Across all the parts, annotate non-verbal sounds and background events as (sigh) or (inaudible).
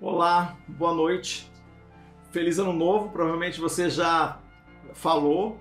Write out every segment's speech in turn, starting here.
Olá, boa noite. Feliz ano novo. Provavelmente você já falou,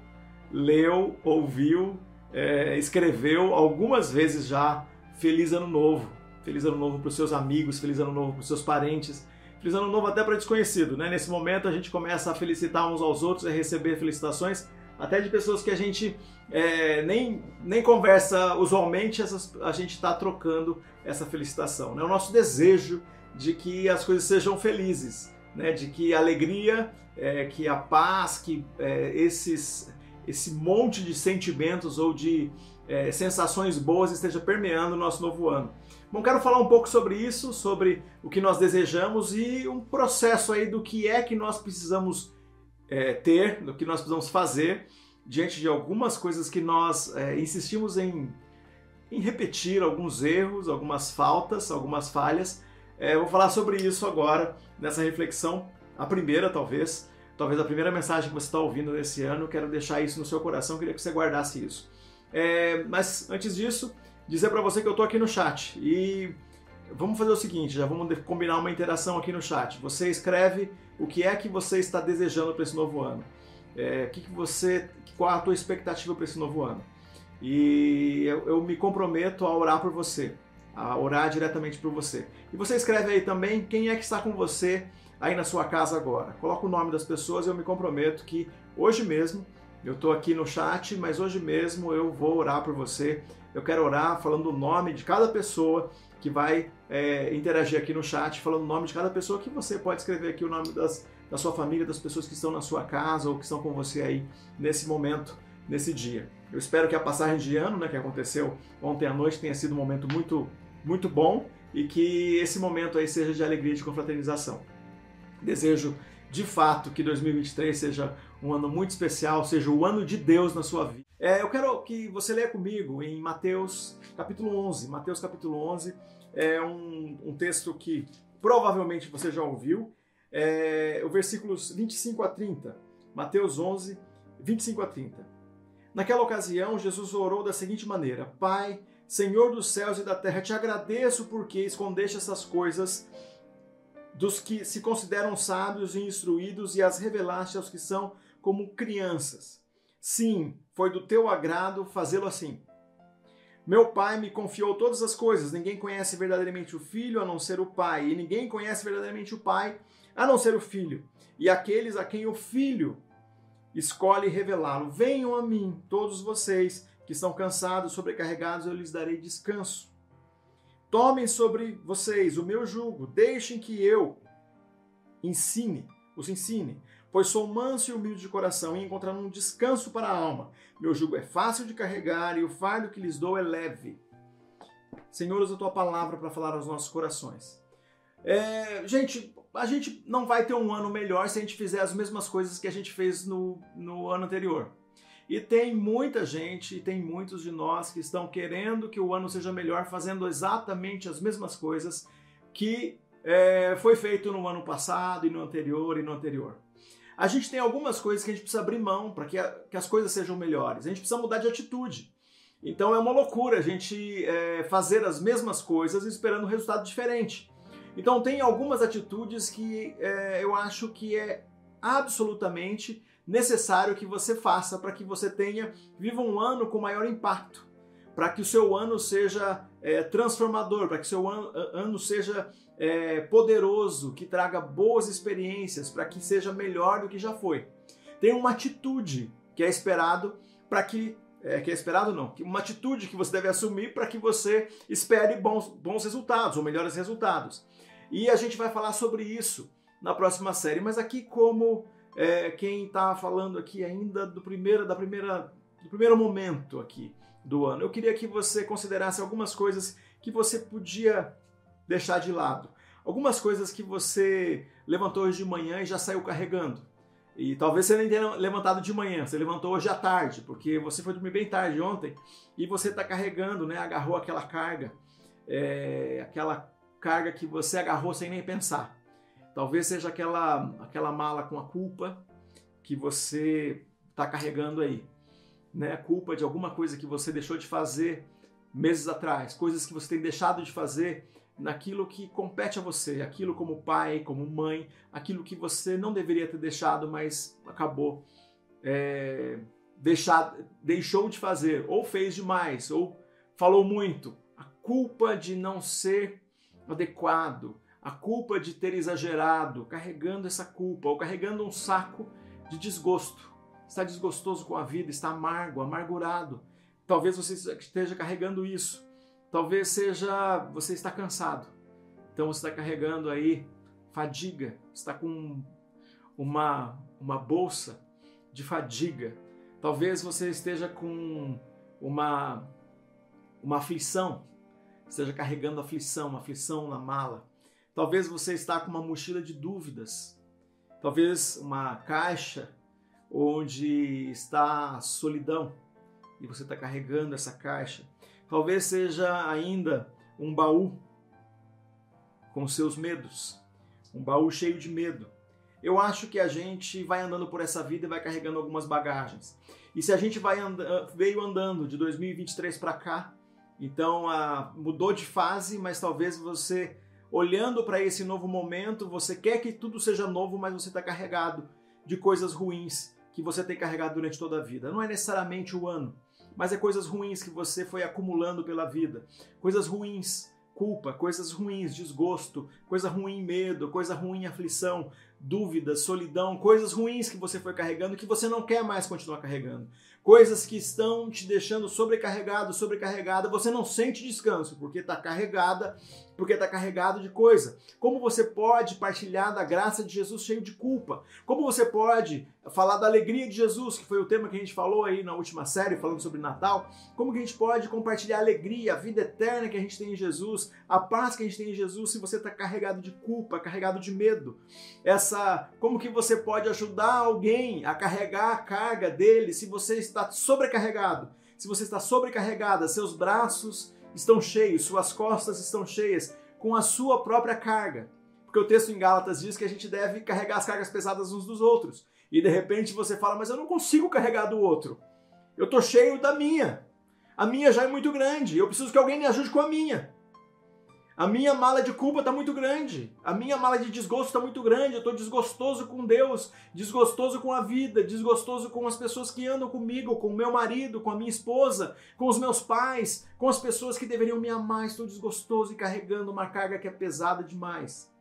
leu, ouviu, é, escreveu algumas vezes já Feliz ano novo. Feliz ano novo para os seus amigos, feliz ano novo para os seus parentes, feliz ano novo até para desconhecido. Né? Nesse momento a gente começa a felicitar uns aos outros, a receber felicitações até de pessoas que a gente é, nem, nem conversa usualmente, essas, a gente está trocando essa felicitação. Né? O nosso desejo de que as coisas sejam felizes, né? de que a alegria, é, que a paz, que é, esses, esse monte de sentimentos ou de é, sensações boas esteja permeando o nosso novo ano. Bom, quero falar um pouco sobre isso, sobre o que nós desejamos e um processo aí do que é que nós precisamos é, ter, do que nós precisamos fazer diante de algumas coisas que nós é, insistimos em, em repetir, alguns erros, algumas faltas, algumas falhas. É, vou falar sobre isso agora, nessa reflexão, a primeira talvez, talvez a primeira mensagem que você está ouvindo nesse ano, quero deixar isso no seu coração, queria que você guardasse isso. É, mas antes disso, dizer para você que eu estou aqui no chat e vamos fazer o seguinte, já vamos combinar uma interação aqui no chat. Você escreve o que é que você está desejando para esse novo ano. É, que, que você, qual a tua expectativa para esse novo ano? E eu, eu, me comprometo a orar por você, a orar diretamente por você. E você escreve aí também quem é que está com você aí na sua casa agora. Coloca o nome das pessoas e eu me comprometo que hoje mesmo eu estou aqui no chat, mas hoje mesmo eu vou orar por você. Eu quero orar falando o nome de cada pessoa que vai é, interagir aqui no chat, falando o nome de cada pessoa que você pode escrever aqui o nome das, da sua família, das pessoas que estão na sua casa ou que estão com você aí nesse momento, nesse dia. Eu espero que a passagem de ano, né, que aconteceu ontem à noite, tenha sido um momento muito, muito bom e que esse momento aí seja de alegria e de confraternização. Desejo de fato que 2023 seja um ano muito especial, seja o ano de Deus na sua vida. É, eu quero que você leia comigo em Mateus capítulo 11. Mateus capítulo 11 é um, um texto que provavelmente você já ouviu. É, o versículos 25 a 30. Mateus 11, 25 a 30. Naquela ocasião, Jesus orou da seguinte maneira: Pai, Senhor dos céus e da terra, te agradeço porque escondeste essas coisas dos que se consideram sábios e instruídos e as revelaste aos que são como crianças. Sim, foi do teu agrado fazê-lo assim. Meu pai me confiou todas as coisas. Ninguém conhece verdadeiramente o filho a não ser o pai, e ninguém conhece verdadeiramente o pai a não ser o filho, e aqueles a quem o filho escolhe revelá-lo. Venham a mim, todos vocês que estão cansados, sobrecarregados, eu lhes darei descanso. Tomem sobre vocês o meu jugo, deixem que eu ensine, os ensine, pois sou manso e humilde de coração e encontrarão um descanso para a alma. Meu jugo é fácil de carregar e o fardo que lhes dou é leve. Senhor, usa a tua palavra para falar aos nossos corações. É, gente, a gente não vai ter um ano melhor se a gente fizer as mesmas coisas que a gente fez no, no ano anterior. E tem muita gente, tem muitos de nós que estão querendo que o ano seja melhor, fazendo exatamente as mesmas coisas que é, foi feito no ano passado e no anterior e no anterior. A gente tem algumas coisas que a gente precisa abrir mão para que, que, as coisas sejam melhores. A gente precisa mudar de atitude. Então é uma loucura a gente é, fazer as mesmas coisas esperando um resultado diferente. Então tem algumas atitudes que é, eu acho que é absolutamente necessário que você faça para que você tenha, viva um ano com maior impacto, para que o seu ano seja é, transformador, para que o seu ano, ano seja é, poderoso, que traga boas experiências, para que seja melhor do que já foi. Tem uma atitude que é esperado para que é, que é esperado não, uma atitude que você deve assumir para que você espere bons, bons resultados ou melhores resultados. E a gente vai falar sobre isso na próxima série, mas aqui como é, quem está falando aqui ainda do primeiro, da primeira, do primeiro momento aqui do ano. Eu queria que você considerasse algumas coisas que você podia deixar de lado. Algumas coisas que você levantou hoje de manhã e já saiu carregando. E talvez você nem tenha levantado de manhã, você levantou hoje à tarde, porque você foi dormir bem tarde ontem e você está carregando, né? Agarrou aquela carga, é, aquela carga que você agarrou sem nem pensar. Talvez seja aquela, aquela mala com a culpa que você está carregando aí. Né? Culpa de alguma coisa que você deixou de fazer meses atrás, coisas que você tem deixado de fazer naquilo que compete a você, aquilo como pai, como mãe, aquilo que você não deveria ter deixado, mas acabou é, deixar, deixou de fazer, ou fez demais, ou falou muito. A culpa de não ser adequado, a culpa de ter exagerado, carregando essa culpa, ou carregando um saco de desgosto. Está desgostoso com a vida, está amargo, amargurado. Talvez você esteja carregando isso. Talvez seja você está cansado. Então você está carregando aí fadiga, está com uma uma bolsa de fadiga. Talvez você esteja com uma uma aflição, esteja carregando aflição, uma aflição na mala. Talvez você está com uma mochila de dúvidas. Talvez uma caixa onde está a solidão e você está carregando essa caixa. Talvez seja ainda um baú com seus medos, um baú cheio de medo. Eu acho que a gente vai andando por essa vida e vai carregando algumas bagagens. E se a gente vai and veio andando de 2023 para cá, então ah, mudou de fase, mas talvez você olhando para esse novo momento, você quer que tudo seja novo, mas você está carregado de coisas ruins que você tem carregado durante toda a vida. Não é necessariamente o ano, mas é coisas ruins que você foi acumulando pela vida. Coisas ruins, culpa, coisas ruins, desgosto, coisa ruim, medo, coisa ruim, aflição, dúvidas, solidão, coisas ruins que você foi carregando que você não quer mais continuar carregando. Coisas que estão te deixando sobrecarregado, sobrecarregada, você não sente descanso porque está carregada, porque está carregado de coisa. Como você pode partilhar da graça de Jesus cheio de culpa? Como você pode falar da alegria de Jesus, que foi o tema que a gente falou aí na última série, falando sobre Natal? Como que a gente pode compartilhar a alegria, a vida eterna que a gente tem em Jesus, a paz que a gente tem em Jesus, se você está carregado de culpa, carregado de medo? Essa como que você pode ajudar alguém a carregar a carga dele se você está sobrecarregado? Se você está sobrecarregada, seus braços estão cheios, suas costas estão cheias com a sua própria carga. Porque o texto em Gálatas diz que a gente deve carregar as cargas pesadas uns dos outros. E de repente você fala, mas eu não consigo carregar do outro. Eu estou cheio da minha. A minha já é muito grande. Eu preciso que alguém me ajude com a minha. A minha mala de culpa está muito grande. A minha mala de desgosto está muito grande. Eu estou desgostoso com Deus, desgostoso com a vida, desgostoso com as pessoas que andam comigo, com o meu marido, com a minha esposa, com os meus pais, com as pessoas que deveriam me amar. Estou desgostoso e carregando uma carga que é pesada demais.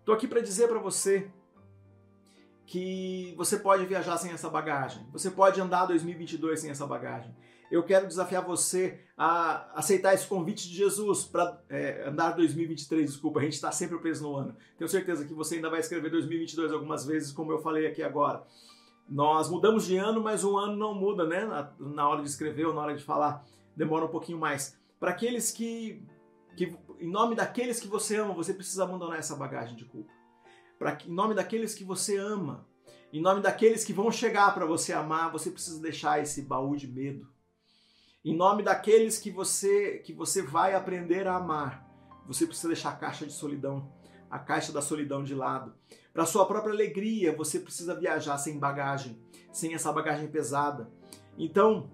Estou aqui para dizer para você que você pode viajar sem essa bagagem. Você pode andar 2022 sem essa bagagem eu quero desafiar você a aceitar esse convite de Jesus para é, andar 2023. Desculpa, a gente está sempre preso no ano. Tenho certeza que você ainda vai escrever 2022 algumas vezes, como eu falei aqui agora. Nós mudamos de ano, mas um ano não muda, né? Na, na hora de escrever ou na hora de falar, demora um pouquinho mais. Para aqueles que, que, em nome daqueles que você ama, você precisa abandonar essa bagagem de culpa. Para em nome daqueles que você ama, em nome daqueles que vão chegar para você amar, você precisa deixar esse baú de medo em nome daqueles que você que você vai aprender a amar, você precisa deixar a caixa de solidão, a caixa da solidão de lado. Para sua própria alegria, você precisa viajar sem bagagem, sem essa bagagem pesada. Então,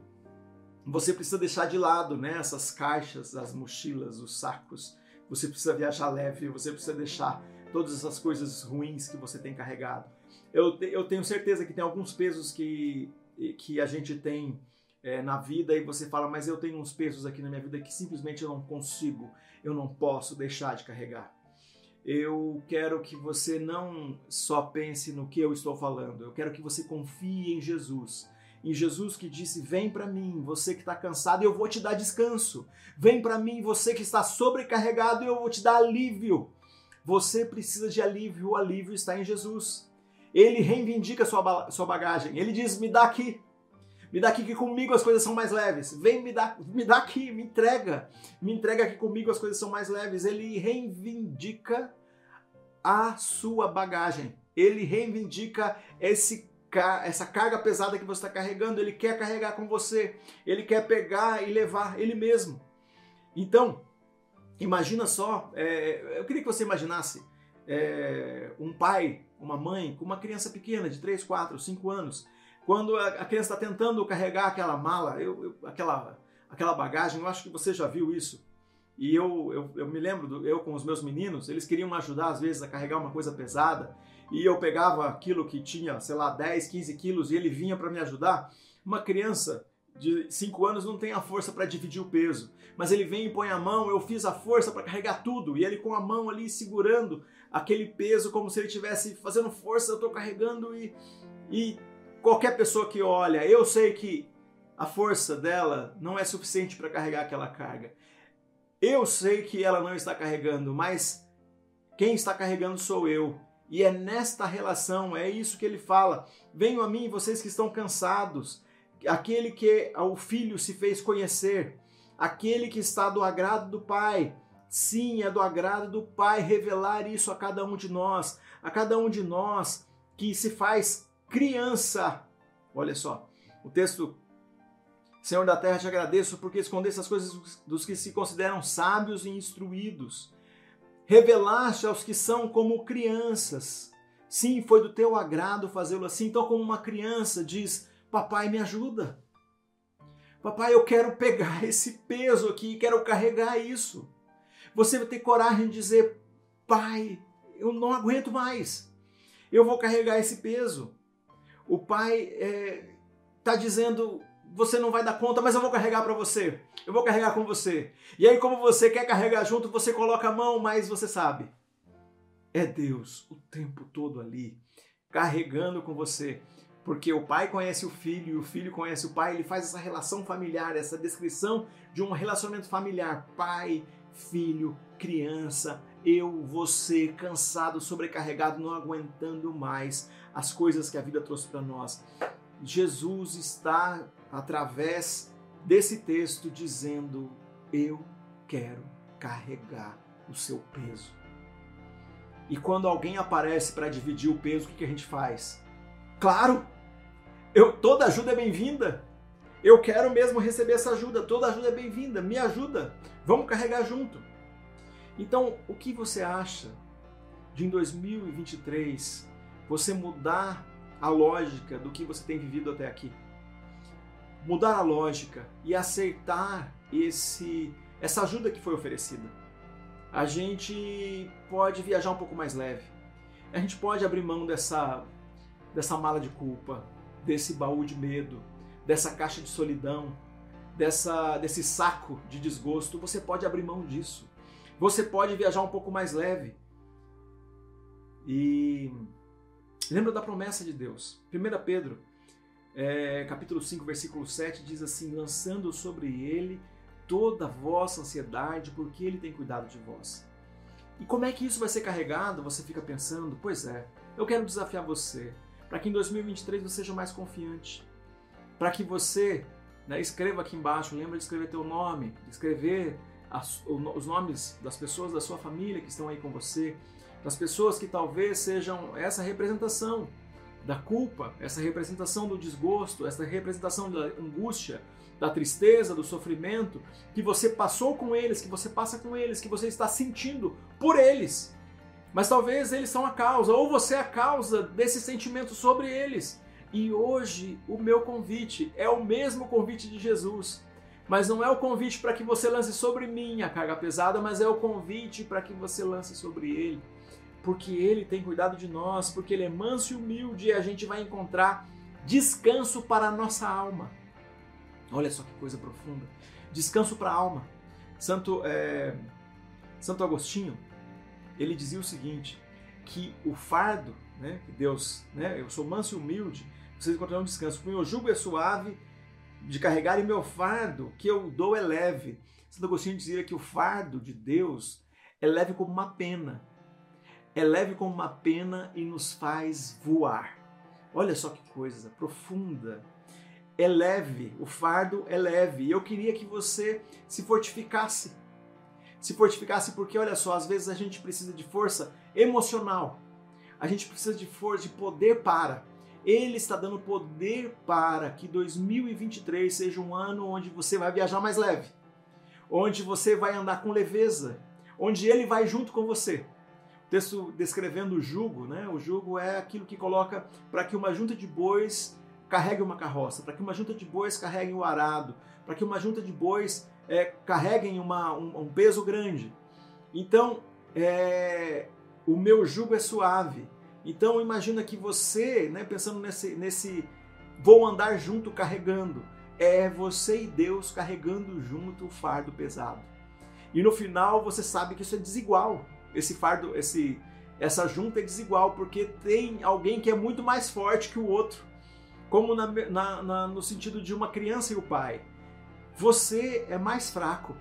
você precisa deixar de lado né, essas caixas, as mochilas, os sacos. Você precisa viajar leve, você precisa deixar todas essas coisas ruins que você tem carregado. Eu, eu tenho certeza que tem alguns pesos que, que a gente tem é, na vida e você fala, mas eu tenho uns pesos aqui na minha vida que simplesmente eu não consigo, eu não posso deixar de carregar. Eu quero que você não só pense no que eu estou falando, eu quero que você confie em Jesus. Em Jesus que disse: Vem para mim, você que está cansado, eu vou te dar descanso. Vem para mim, você que está sobrecarregado, eu vou te dar alívio. Você precisa de alívio, o alívio está em Jesus. Ele reivindica sua, sua bagagem. Ele diz: Me dá aqui, me dá aqui que comigo as coisas são mais leves. Vem me dá, me dá aqui, me entrega. Me entrega que comigo as coisas são mais leves. Ele reivindica a sua bagagem. Ele reivindica esse essa carga pesada que você está carregando, ele quer carregar com você, ele quer pegar e levar ele mesmo. Então, imagina só, é, eu queria que você imaginasse é, um pai, uma mãe com uma criança pequena de 3, 4, 5 anos, quando a criança está tentando carregar aquela mala, eu, eu, aquela, aquela bagagem, eu acho que você já viu isso. E eu, eu, eu me lembro, do, eu com os meus meninos, eles queriam ajudar às vezes a carregar uma coisa pesada, e eu pegava aquilo que tinha, sei lá, 10, 15 quilos, e ele vinha para me ajudar. Uma criança de 5 anos não tem a força para dividir o peso, mas ele vem e põe a mão, eu fiz a força para carregar tudo, e ele com a mão ali segurando aquele peso como se ele estivesse fazendo força, eu estou carregando e, e qualquer pessoa que olha, eu sei que a força dela não é suficiente para carregar aquela carga. Eu sei que ela não está carregando, mas quem está carregando sou eu. E é nesta relação, é isso que ele fala. Venham a mim, vocês que estão cansados, aquele que o filho se fez conhecer, aquele que está do agrado do Pai. Sim, é do agrado do Pai revelar isso a cada um de nós, a cada um de nós que se faz criança. Olha só, o texto Senhor da terra, te agradeço porque escondeste as coisas dos que se consideram sábios e instruídos. Revelaste aos que são como crianças. Sim, foi do teu agrado fazê-lo assim. Então, como uma criança diz: Papai, me ajuda. Papai, eu quero pegar (laughs) esse peso aqui, quero carregar isso. Você vai ter coragem de dizer: Pai, eu não aguento mais. Eu vou carregar esse peso. O pai está é, dizendo: você não vai dar conta, mas eu vou carregar para você. Eu vou carregar com você. E aí, como você quer carregar junto, você coloca a mão, mas você sabe. É Deus o tempo todo ali, carregando com você. Porque o pai conhece o filho e o filho conhece o pai, ele faz essa relação familiar, essa descrição de um relacionamento familiar. Pai, filho, criança, eu, você, cansado, sobrecarregado, não aguentando mais as coisas que a vida trouxe para nós. Jesus está através desse texto dizendo: Eu quero carregar o seu peso. E quando alguém aparece para dividir o peso, o que, a gente faz? Claro, eu, toda ajuda é bem-vinda. Eu quero mesmo receber essa ajuda. Toda ajuda é bem-vinda. Me ajuda. Vamos carregar junto. Então, o que você acha de em 2023 você mudar a lógica do que você tem vivido até aqui? mudar a lógica e aceitar esse essa ajuda que foi oferecida. A gente pode viajar um pouco mais leve. A gente pode abrir mão dessa dessa mala de culpa, desse baú de medo, dessa caixa de solidão, dessa desse saco de desgosto. Você pode abrir mão disso. Você pode viajar um pouco mais leve. E lembra da promessa de Deus. 1 Pedro é, capítulo 5, versículo 7 diz assim: lançando sobre ele toda a vossa ansiedade, porque ele tem cuidado de vós. E como é que isso vai ser carregado? Você fica pensando, pois é, eu quero desafiar você, para que em 2023 você seja mais confiante, para que você né, escreva aqui embaixo, lembra de escrever teu nome, de escrever as, os nomes das pessoas da sua família que estão aí com você, das pessoas que talvez sejam essa representação da culpa, essa representação do desgosto, essa representação da angústia, da tristeza, do sofrimento que você passou com eles, que você passa com eles, que você está sentindo por eles. Mas talvez eles são a causa, ou você é a causa desse sentimento sobre eles. E hoje o meu convite é o mesmo convite de Jesus. Mas não é o convite para que você lance sobre mim a carga pesada, mas é o convite para que você lance sobre ele porque Ele tem cuidado de nós, porque Ele é manso e humilde e a gente vai encontrar descanso para a nossa alma. Olha só que coisa profunda. Descanso para a alma. Santo, é, Santo Agostinho, ele dizia o seguinte, que o fardo, né, que Deus, né, eu sou manso e humilde, vocês encontrarão descanso. O meu jugo é suave de carregar e meu fardo que eu dou é leve. Santo Agostinho dizia que o fardo de Deus é leve como uma pena é leve como uma pena e nos faz voar. Olha só que coisa profunda. É leve, o fardo é leve. E eu queria que você se fortificasse. Se fortificasse porque, olha só, às vezes a gente precisa de força emocional. A gente precisa de força, de poder para. Ele está dando poder para que 2023 seja um ano onde você vai viajar mais leve, onde você vai andar com leveza, onde ele vai junto com você texto descrevendo o jugo, né? O jugo é aquilo que coloca para que uma junta de bois carregue uma carroça, para que uma junta de bois carregue o arado, para que uma junta de bois é, carreguem uma, um, um, peso grande. Então, é, o meu jugo é suave. Então, imagina que você, né, pensando nesse, nesse vou andar junto carregando, é você e Deus carregando junto o fardo pesado. E no final você sabe que isso é desigual. Esse fardo, esse, essa junta é desigual porque tem alguém que é muito mais forte que o outro, como na, na, na, no sentido de uma criança e o pai. Você é mais fraco.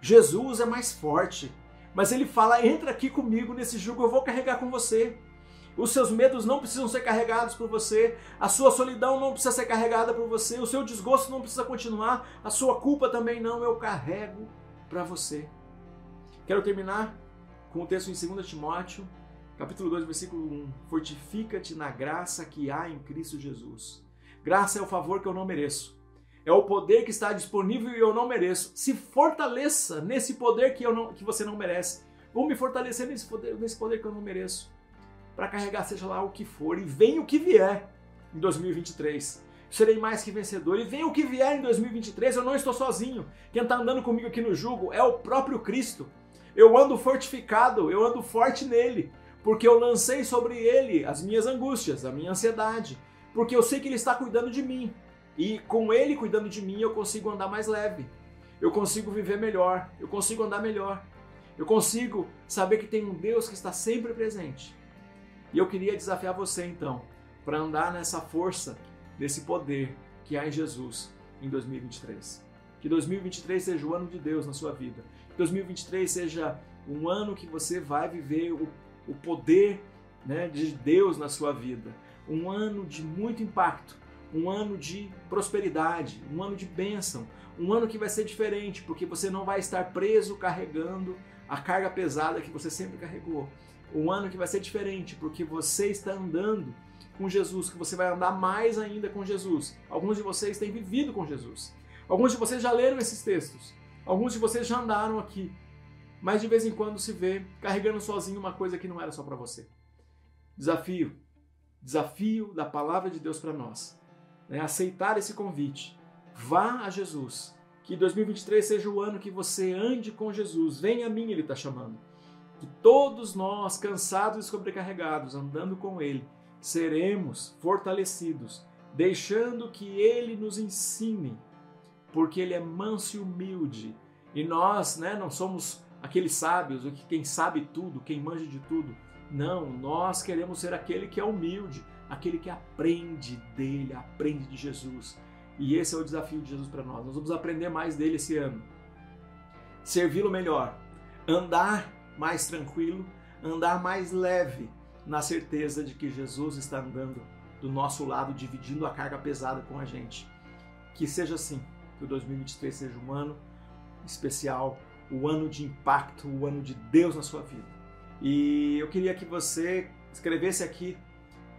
Jesus é mais forte. Mas ele fala: entra aqui comigo nesse jugo, eu vou carregar com você. Os seus medos não precisam ser carregados por você, a sua solidão não precisa ser carregada por você, o seu desgosto não precisa continuar, a sua culpa também não, eu carrego para você. Quero terminar com o texto em 2 Timóteo, capítulo 2, versículo 1. Fortifica-te na graça que há em Cristo Jesus. Graça é o favor que eu não mereço. É o poder que está disponível e eu não mereço. Se fortaleça nesse poder que, eu não, que você não merece. Vou me fortalecer nesse poder, nesse poder que eu não mereço. Para carregar seja lá o que for e venha o que vier em 2023 serei mais que vencedor. E venha o que vier em 2023, eu não estou sozinho. Quem está andando comigo aqui no jugo é o próprio Cristo. Eu ando fortificado, eu ando forte nele, porque eu lancei sobre ele as minhas angústias, a minha ansiedade, porque eu sei que ele está cuidando de mim. E com ele cuidando de mim, eu consigo andar mais leve. Eu consigo viver melhor, eu consigo andar melhor. Eu consigo saber que tem um Deus que está sempre presente. E eu queria desafiar você então, para andar nessa força, nesse poder que há em Jesus em 2023. Que 2023 seja o ano de Deus na sua vida. Que 2023 seja um ano que você vai viver o, o poder né, de Deus na sua vida. Um ano de muito impacto, um ano de prosperidade, um ano de bênção, um ano que vai ser diferente, porque você não vai estar preso carregando a carga pesada que você sempre carregou. Um ano que vai ser diferente, porque você está andando com Jesus, que você vai andar mais ainda com Jesus. Alguns de vocês têm vivido com Jesus. Alguns de vocês já leram esses textos. Alguns de vocês já andaram aqui. Mas de vez em quando se vê carregando sozinho uma coisa que não era só para você. Desafio. Desafio da palavra de Deus para nós. É aceitar esse convite. Vá a Jesus. Que 2023 seja o ano que você ande com Jesus. Venha a mim, Ele está chamando. Que todos nós, cansados e sobrecarregados, andando com Ele, seremos fortalecidos, deixando que Ele nos ensine porque ele é manso e humilde. E nós, né, não somos aqueles sábios, quem sabe tudo, quem manja de tudo. Não, nós queremos ser aquele que é humilde, aquele que aprende dele, aprende de Jesus. E esse é o desafio de Jesus para nós. Nós vamos aprender mais dele esse ano. Servi-lo melhor, andar mais tranquilo, andar mais leve, na certeza de que Jesus está andando do nosso lado, dividindo a carga pesada com a gente. Que seja assim que o 2023 seja um ano especial, o ano de impacto, o ano de Deus na sua vida. E eu queria que você escrevesse aqui,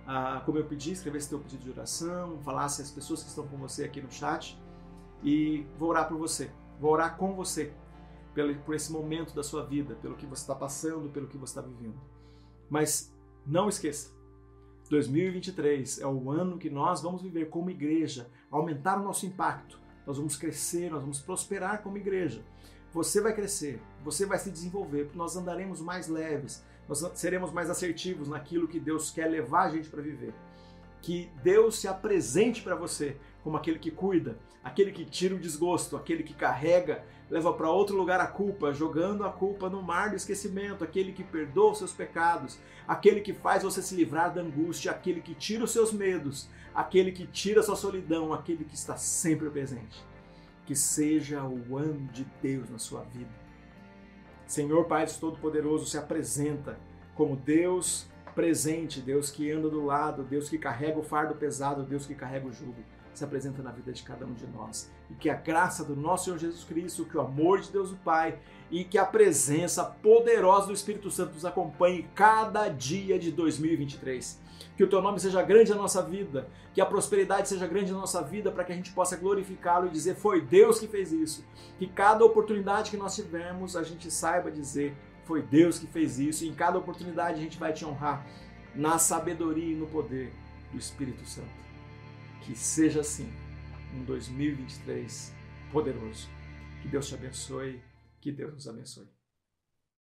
ah, como eu pedi, escrevesse teu pedido de oração, falasse as pessoas que estão com você aqui no chat e vou orar por você, vou orar com você pelo, por esse momento da sua vida, pelo que você está passando, pelo que você está vivendo. Mas não esqueça, 2023 é o ano que nós vamos viver como igreja, aumentar o nosso impacto, nós vamos crescer, nós vamos prosperar como igreja. Você vai crescer, você vai se desenvolver, nós andaremos mais leves, nós seremos mais assertivos naquilo que Deus quer levar a gente para viver. Que Deus se apresente para você como aquele que cuida, aquele que tira o desgosto, aquele que carrega, leva para outro lugar a culpa, jogando a culpa no mar do esquecimento, aquele que perdoa os seus pecados, aquele que faz você se livrar da angústia, aquele que tira os seus medos, aquele que tira a sua solidão, aquele que está sempre presente. Que seja o ano de Deus na sua vida. Senhor Pai Todo-Poderoso se apresenta como Deus presente, Deus que anda do lado, Deus que carrega o fardo pesado, Deus que carrega o jugo se apresenta na vida de cada um de nós. E que a graça do nosso Senhor Jesus Cristo, que o amor de Deus o Pai e que a presença poderosa do Espírito Santo nos acompanhe cada dia de 2023 que o teu nome seja grande na nossa vida, que a prosperidade seja grande na nossa vida, para que a gente possa glorificá-lo e dizer: foi Deus que fez isso. Que cada oportunidade que nós tivermos, a gente saiba dizer: foi Deus que fez isso. E em cada oportunidade a gente vai te honrar na sabedoria e no poder do Espírito Santo. Que seja assim, um 2023 poderoso. Que Deus te abençoe. Que Deus nos abençoe.